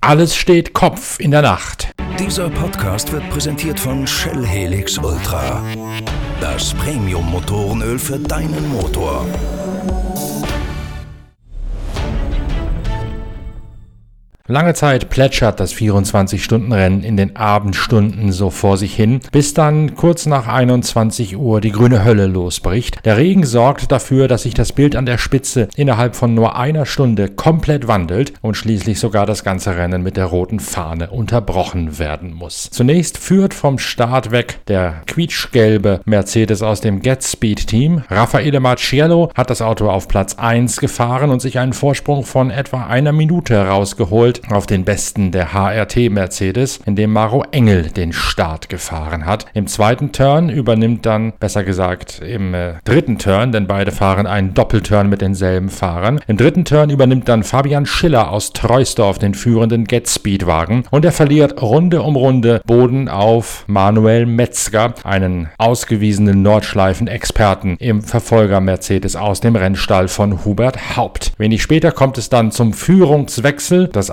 Alles steht Kopf in der Nacht. Dieser Podcast wird präsentiert von Shell Helix Ultra. Das Premium-Motorenöl für deinen Motor. Lange Zeit plätschert das 24-Stunden-Rennen in den Abendstunden so vor sich hin, bis dann kurz nach 21 Uhr die grüne Hölle losbricht. Der Regen sorgt dafür, dass sich das Bild an der Spitze innerhalb von nur einer Stunde komplett wandelt und schließlich sogar das ganze Rennen mit der roten Fahne unterbrochen werden muss. Zunächst führt vom Start weg der quietschgelbe Mercedes aus dem Get Speed Team. Raffaele Marciello hat das Auto auf Platz 1 gefahren und sich einen Vorsprung von etwa einer Minute rausgeholt geholt auf den besten der HRT Mercedes, in dem Maro Engel den Start gefahren hat. Im zweiten Turn übernimmt dann, besser gesagt im äh, dritten Turn, denn beide fahren einen Doppelturn mit denselben Fahrern. Im dritten Turn übernimmt dann Fabian Schiller aus Treusdorf den führenden Get Speed Wagen und er verliert Runde um Runde Boden auf Manuel Metzger, einen ausgewiesenen Nordschleifen-Experten im Verfolger Mercedes aus dem Rennstall von Hubert Haupt. Wenig später kommt es dann zum Führungswechsel. Das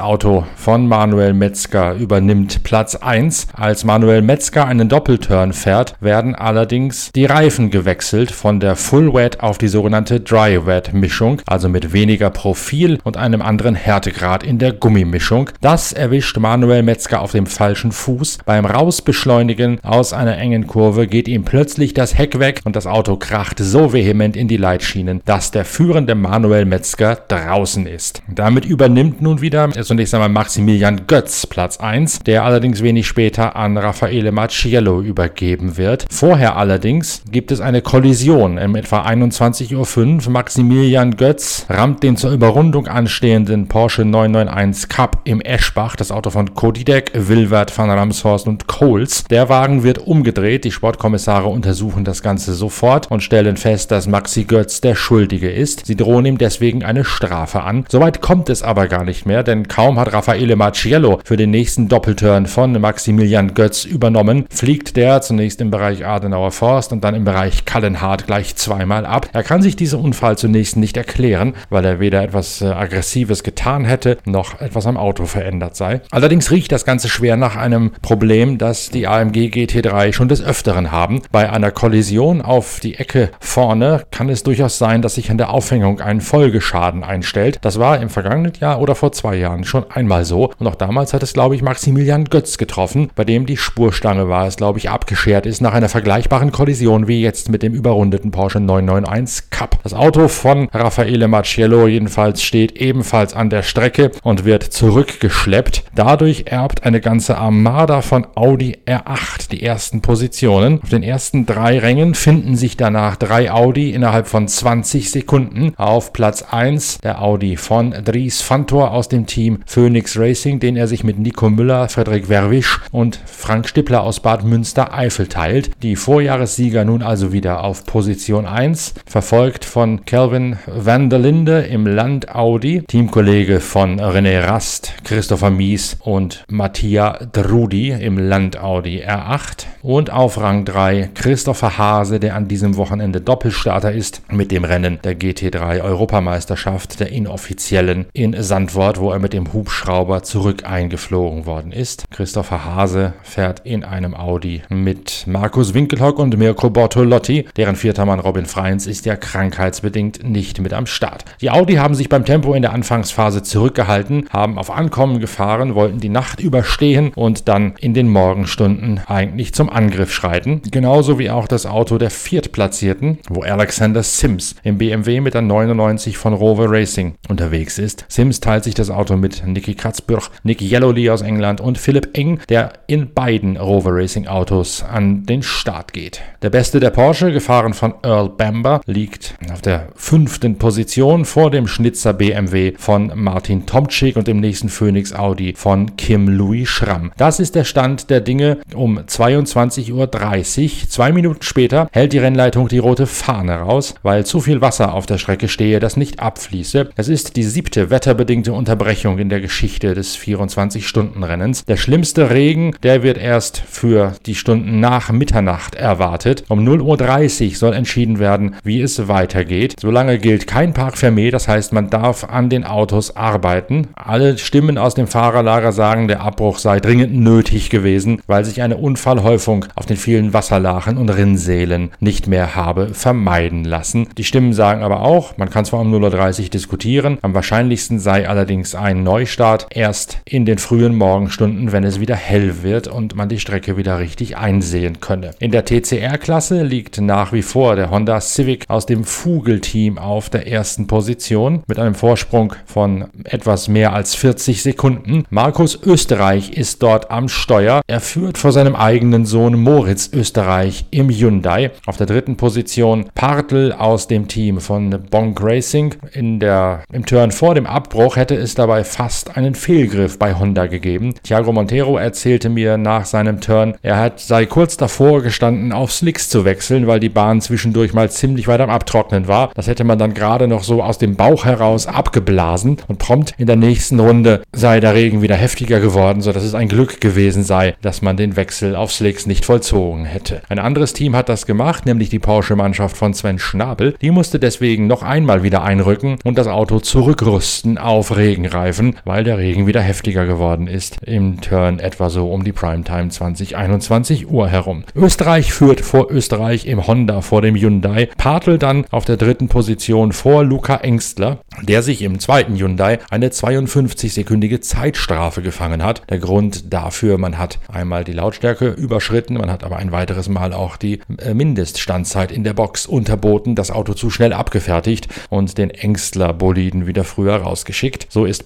von Manuel Metzger übernimmt Platz 1. Als Manuel Metzger einen Doppelturn fährt, werden allerdings die Reifen gewechselt von der Full Wet auf die sogenannte Dry Wet Mischung, also mit weniger Profil und einem anderen Härtegrad in der Gummimischung. Das erwischt Manuel Metzger auf dem falschen Fuß. Beim Rausbeschleunigen aus einer engen Kurve geht ihm plötzlich das Heck weg und das Auto kracht so vehement in die Leitschienen, dass der führende Manuel Metzger draußen ist. Damit übernimmt nun wieder so zunächst einmal Maximilian Götz Platz 1, der allerdings wenig später an Raffaele Marciello übergeben wird. Vorher allerdings gibt es eine Kollision. Um etwa 21.05 Uhr Maximilian Götz rammt den zur Überrundung anstehenden Porsche 991 Cup im Eschbach, das Auto von Kodidek, Wilwert, Van Ramshorst und Coles. Der Wagen wird umgedreht. Die Sportkommissare untersuchen das Ganze sofort und stellen fest, dass Maxi Götz der Schuldige ist. Sie drohen ihm deswegen eine Strafe an. Soweit kommt es aber gar nicht mehr, denn kaum Kaum hat Raffaele Marciello für den nächsten Doppelturn von Maximilian Götz übernommen, fliegt der zunächst im Bereich Adenauer Forst und dann im Bereich Kallenhardt gleich zweimal ab. Er kann sich diesen Unfall zunächst nicht erklären, weil er weder etwas äh, Aggressives getan hätte, noch etwas am Auto verändert sei. Allerdings riecht das Ganze schwer nach einem Problem, das die AMG GT3 schon des Öfteren haben. Bei einer Kollision auf die Ecke vorne kann es durchaus sein, dass sich an der Aufhängung ein Folgeschaden einstellt. Das war im vergangenen Jahr oder vor zwei Jahren schon schon einmal so. Und auch damals hat es, glaube ich, Maximilian Götz getroffen, bei dem die Spurstange war es, glaube ich, abgeschert ist nach einer vergleichbaren Kollision wie jetzt mit dem überrundeten Porsche 991 Cup. Das Auto von Raffaele Marciello jedenfalls steht ebenfalls an der Strecke und wird zurückgeschleppt. Dadurch erbt eine ganze Armada von Audi R8 die ersten Positionen. Auf den ersten drei Rängen finden sich danach drei Audi innerhalb von 20 Sekunden. Auf Platz 1 der Audi von Dries Fantor aus dem Team Phoenix Racing, den er sich mit Nico Müller, Frederik Werwisch und Frank Stippler aus Bad Münster-Eifel teilt. Die Vorjahressieger nun also wieder auf Position 1, verfolgt von Kelvin van der Linde im Land Audi, Teamkollege von René Rast, Christopher Mies und Mattia Drudi im Land Audi R8 und auf Rang 3 Christopher Hase, der an diesem Wochenende Doppelstarter ist mit dem Rennen der GT3 Europameisterschaft der inoffiziellen in Sandwort, wo er mit dem Hubschrauber zurück eingeflogen worden ist. Christopher Hase fährt in einem Audi mit Markus Winkelhock und Mirko Bortolotti. Deren vierter Mann Robin Freins ist ja krankheitsbedingt nicht mit am Start. Die Audi haben sich beim Tempo in der Anfangsphase zurückgehalten, haben auf Ankommen gefahren, wollten die Nacht überstehen und dann in den Morgenstunden eigentlich zum Angriff schreiten. Genauso wie auch das Auto der Viertplatzierten, wo Alexander Sims im BMW mit der 99 von Rover Racing unterwegs ist. Sims teilt sich das Auto mit Nicky Kratzbürg, Nick Yellowly aus England und Philipp Eng, der in beiden Rover Racing Autos an den Start geht. Der beste der Porsche, gefahren von Earl Bamber, liegt auf der fünften Position vor dem Schnitzer BMW von Martin Tomczyk und dem nächsten Phoenix Audi von Kim Louis Schramm. Das ist der Stand der Dinge um 22.30 Uhr. Zwei Minuten später hält die Rennleitung die rote Fahne raus, weil zu viel Wasser auf der Strecke stehe, das nicht abfließe. Es ist die siebte wetterbedingte Unterbrechung in der Geschichte des 24-Stunden-Rennens. Der schlimmste Regen, der wird erst für die Stunden nach Mitternacht erwartet. Um 0.30 Uhr soll entschieden werden, wie es weitergeht. Solange gilt kein Park Fermé, das heißt, man darf an den Autos arbeiten. Alle Stimmen aus dem Fahrerlager sagen, der Abbruch sei dringend nötig gewesen, weil sich eine Unfallhäufung auf den vielen Wasserlachen und Rinnsälen nicht mehr habe vermeiden lassen. Die Stimmen sagen aber auch, man kann zwar um 0.30 Uhr diskutieren, am wahrscheinlichsten sei allerdings ein Neustart erst in den frühen Morgenstunden, wenn es wieder hell wird und man die Strecke wieder richtig einsehen könne. In der TCR-Klasse liegt nach wie vor der Honda Civic aus dem Fugel-Team auf der ersten Position mit einem Vorsprung von etwas mehr als 40 Sekunden. Markus Österreich ist dort am Steuer. Er führt vor seinem eigenen Sohn Moritz Österreich im Hyundai. Auf der dritten Position Partl aus dem Team von Bonk Racing. In der, Im Turn vor dem Abbruch hätte es dabei fast einen Fehlgriff bei Honda gegeben. Thiago Montero erzählte mir nach seinem Turn, er hat, sei kurz davor gestanden, auf Slicks zu wechseln, weil die Bahn zwischendurch mal ziemlich weit am Abtrocknen war. Das hätte man dann gerade noch so aus dem Bauch heraus abgeblasen und prompt in der nächsten Runde sei der Regen wieder heftiger geworden, sodass es ein Glück gewesen sei, dass man den Wechsel auf Slicks nicht vollzogen hätte. Ein anderes Team hat das gemacht, nämlich die Porsche-Mannschaft von Sven Schnabel. Die musste deswegen noch einmal wieder einrücken und das Auto zurückrüsten auf Regenreifen, weil der Regen wieder heftiger geworden ist. Im Turn etwa so um die Primetime 2021 Uhr herum. Österreich führt vor Österreich im Honda vor dem Hyundai. Partl dann auf der dritten Position vor Luca Engstler, der sich im zweiten Hyundai eine 52-sekündige Zeitstrafe gefangen hat. Der Grund dafür, man hat einmal die Lautstärke überschritten, man hat aber ein weiteres Mal auch die äh, Mindeststandzeit in der Box unterboten, das Auto zu schnell abgefertigt und den Engstler-Boliden wieder früher rausgeschickt. So ist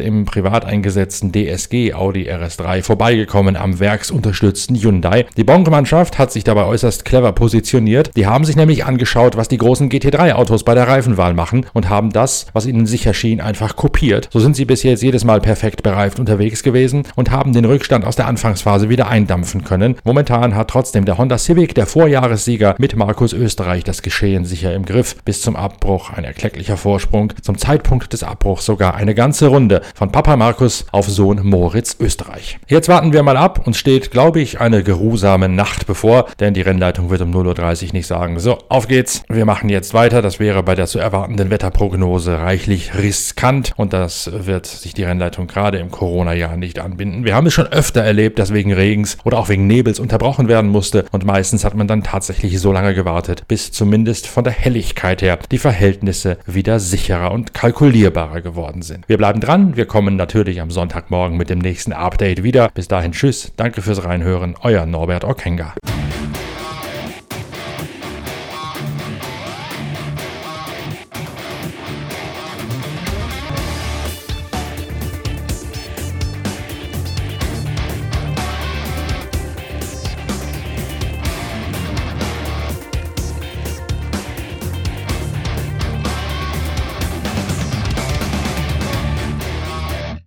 Im privat eingesetzten DSG Audi RS3 vorbeigekommen am werksunterstützten Hyundai. Die Bonk-Mannschaft hat sich dabei äußerst clever positioniert. Die haben sich nämlich angeschaut, was die großen GT3-Autos bei der Reifenwahl machen und haben das, was ihnen sicher schien, einfach kopiert. So sind sie bis jetzt jedes Mal perfekt bereift unterwegs gewesen und haben den Rückstand aus der Anfangsphase wieder eindampfen können. Momentan hat trotzdem der Honda Civic, der Vorjahressieger mit Markus Österreich, das Geschehen sicher im Griff. Bis zum Abbruch ein erklecklicher Vorsprung. Zum Zeitpunkt des Abbruchs sogar eine ganze Runde von Papa Markus auf Sohn Moritz Österreich. Jetzt warten wir mal ab. Uns steht, glaube ich, eine geruhsame Nacht bevor, denn die Rennleitung wird um 0.30 Uhr nicht sagen, so, auf geht's. Wir machen jetzt weiter. Das wäre bei der zu erwartenden Wetterprognose reichlich riskant und das wird sich die Rennleitung gerade im Corona-Jahr nicht anbinden. Wir haben es schon öfter erlebt, dass wegen Regens oder auch wegen Nebels unterbrochen werden musste und meistens hat man dann tatsächlich so lange gewartet, bis zumindest von der Helligkeit her die Verhältnisse wieder sicherer und kalkulierbarer geworden sind. Wir bleiben dran, wir kommen natürlich am Sonntagmorgen mit dem nächsten Update wieder. Bis dahin tschüss, danke fürs Reinhören, euer Norbert Okenga.